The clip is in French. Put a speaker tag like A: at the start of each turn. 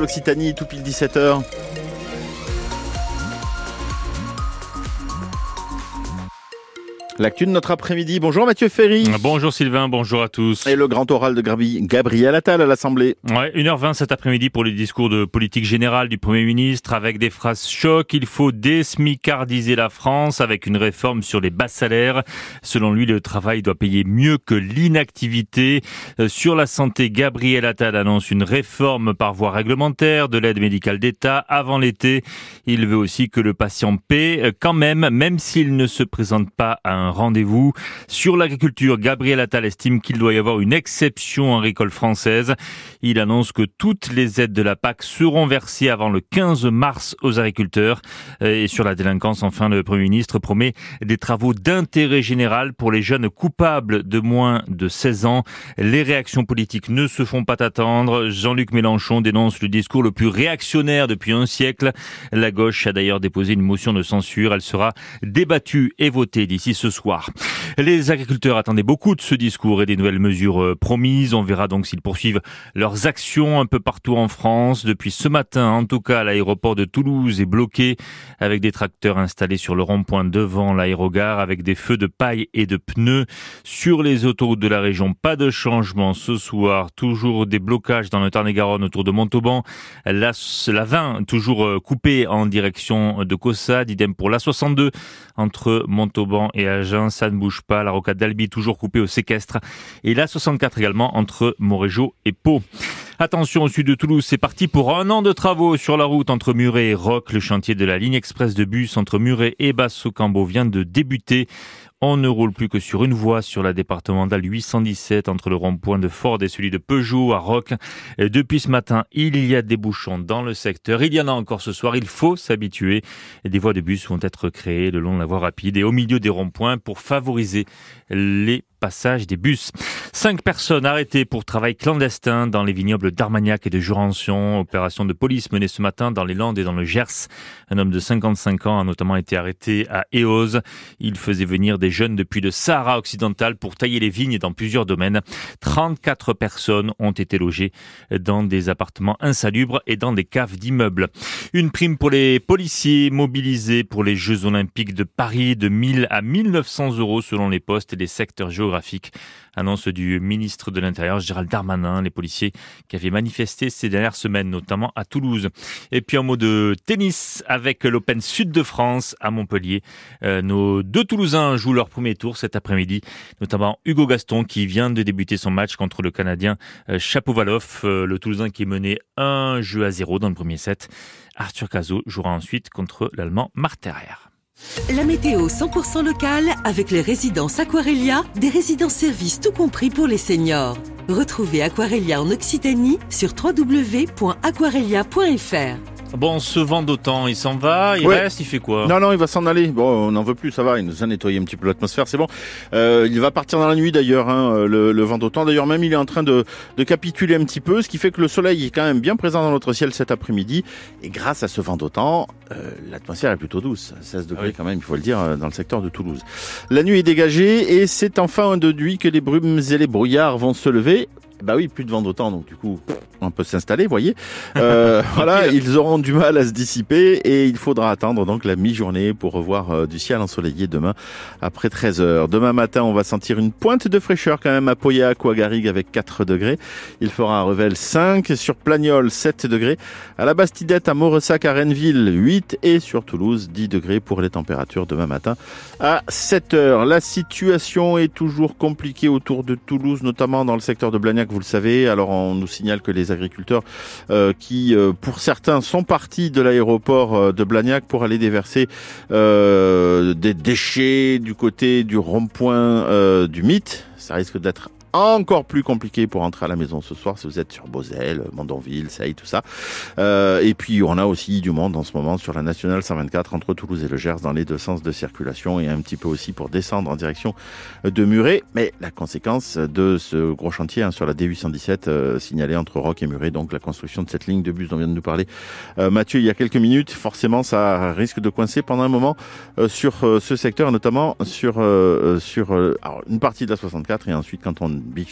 A: l'Occitanie, tout pile 17h. L'actu de notre après-midi. Bonjour Mathieu Ferry.
B: Bonjour Sylvain, bonjour à tous.
A: Et le grand oral de Gabriel Attal à l'Assemblée.
B: Ouais, 1h20 cet après-midi pour les discours de politique générale du Premier ministre avec des phrases choc. Il faut désmicardiser la France avec une réforme sur les bas salaires. Selon lui, le travail doit payer mieux que l'inactivité. Euh, sur la santé, Gabriel Attal annonce une réforme par voie réglementaire de l'aide médicale d'État avant l'été. Il veut aussi que le patient paie euh, quand même, même s'il ne se présente pas à un rendez-vous. Sur l'agriculture, Gabriel Attal estime qu'il doit y avoir une exception agricole française. Il annonce que toutes les aides de la PAC seront versées avant le 15 mars aux agriculteurs. Et sur la délinquance, enfin, le Premier ministre promet des travaux d'intérêt général pour les jeunes coupables de moins de 16 ans. Les réactions politiques ne se font pas attendre. Jean-Luc Mélenchon dénonce le discours le plus réactionnaire depuis un siècle. La gauche a d'ailleurs déposé une motion de censure. Elle sera débattue et votée d'ici ce soir. Les agriculteurs attendaient beaucoup de ce discours et des nouvelles mesures euh, promises. On verra donc s'ils poursuivent leurs actions un peu partout en France. Depuis ce matin, en tout cas, l'aéroport de Toulouse est bloqué avec des tracteurs installés sur le rond-point devant l'aérogare avec des feux de paille et de pneus. Sur les autoroutes de la région, pas de changement ce soir. Toujours des blocages dans le Tarn-et-Garonne autour de Montauban. La, la 20 toujours euh, coupée en direction de Cossade. Idem pour la 62 entre Montauban et Ça ne bouge pas. La rocade d'Albi toujours coupée au séquestre. Et la 64 également entre Morégeau et Pau. Attention au sud de Toulouse, c'est parti pour un an de travaux sur la route entre Muret et Roc. Le chantier de la ligne express de bus entre Muret et Basso-Cambo vient de débuter. On ne roule plus que sur une voie sur la départementale 817 entre le rond-point de Ford et celui de Peugeot à Roc. depuis ce matin, il y a des bouchons dans le secteur. Il y en a encore ce soir. Il faut s'habituer. Des voies de bus vont être créées le long de la voie rapide et au milieu des ronds-points pour favoriser les passage des bus. Cinq personnes arrêtées pour travail clandestin dans les vignobles d'Armagnac et de Jurançon. Opération de police menée ce matin dans les Landes et dans le Gers. Un homme de 55 ans a notamment été arrêté à Eoz. Il faisait venir des jeunes depuis le Sahara occidental pour tailler les vignes dans plusieurs domaines. 34 personnes ont été logées dans des appartements insalubres et dans des caves d'immeubles. Une prime pour les policiers mobilisés pour les Jeux Olympiques de Paris de 1000 à 1900 euros selon les postes et les secteurs géographiques du ministre de l'Intérieur, Gérald Darmanin, les policiers qui avaient manifesté ces dernières semaines, notamment à Toulouse. Et puis en mot de tennis avec l'Open Sud de France à Montpellier. Euh, nos deux Toulousains jouent leur premier tour cet après-midi, notamment Hugo Gaston qui vient de débuter son match contre le Canadien euh, Chapovalov, euh, le Toulousain qui menait un jeu à zéro dans le premier set. Arthur Cazot jouera ensuite contre l'Allemand Marterer.
C: La météo 100% locale avec les résidences Aquarelia, des résidences services tout compris pour les seniors. Retrouvez Aquarelia en Occitanie sur www.aquarelia.fr.
B: Bon, ce vent d'autant, il s'en va, il reste, il fait quoi?
A: Non, non, il va s'en aller. Bon, on n'en veut plus, ça va, il nous a nettoyé un petit peu l'atmosphère, c'est bon. Euh, il va partir dans la nuit d'ailleurs, hein, le, le, vent d'autant. D'ailleurs, même il est en train de, de, capituler un petit peu, ce qui fait que le soleil est quand même bien présent dans notre ciel cet après-midi. Et grâce à ce vent d'autant, euh, l'atmosphère est plutôt douce, 16 degrés ah quand même, il faut le dire, euh, dans le secteur de Toulouse. La nuit est dégagée et c'est enfin de nuit que les brumes et les brouillards vont se lever. Bah oui, plus de vent d'autant, donc du coup, on peut s'installer, voyez. Euh, voilà, ils auront du mal à se dissiper et il faudra attendre donc la mi-journée pour revoir euh, du ciel ensoleillé demain après 13 heures. Demain matin, on va sentir une pointe de fraîcheur quand même à à Garrigue avec 4 degrés. Il fera à Revel 5, sur Plagnol 7 degrés, à la Bastidette, à Mauressac, à Rennes-Ville 8 et sur Toulouse 10 degrés pour les températures demain matin à 7 heures. La situation est toujours compliquée autour de Toulouse, notamment dans le secteur de Blagnac vous le savez. Alors on nous signale que les agriculteurs euh, qui, euh, pour certains, sont partis de l'aéroport euh, de Blagnac pour aller déverser des déchets du côté du rond-point du mythe. Ça risque d'être encore plus compliqué pour entrer à la maison ce soir si vous êtes sur Beauzelle, Mondonville, Seille, tout ça. Euh, et puis on a aussi du monde en ce moment sur la nationale 124 entre Toulouse et le Gers dans les deux sens de circulation et un petit peu aussi pour descendre en direction de Muret. Mais la conséquence de ce gros chantier hein, sur la D817 euh, signalé entre Roc et Muret, donc la construction de cette ligne de bus dont vient de nous parler euh, Mathieu il y a quelques minutes, forcément ça risque de coincer pendant un moment euh, sur ce secteur, notamment sur sur une partie de la 64 et ensuite quand on Big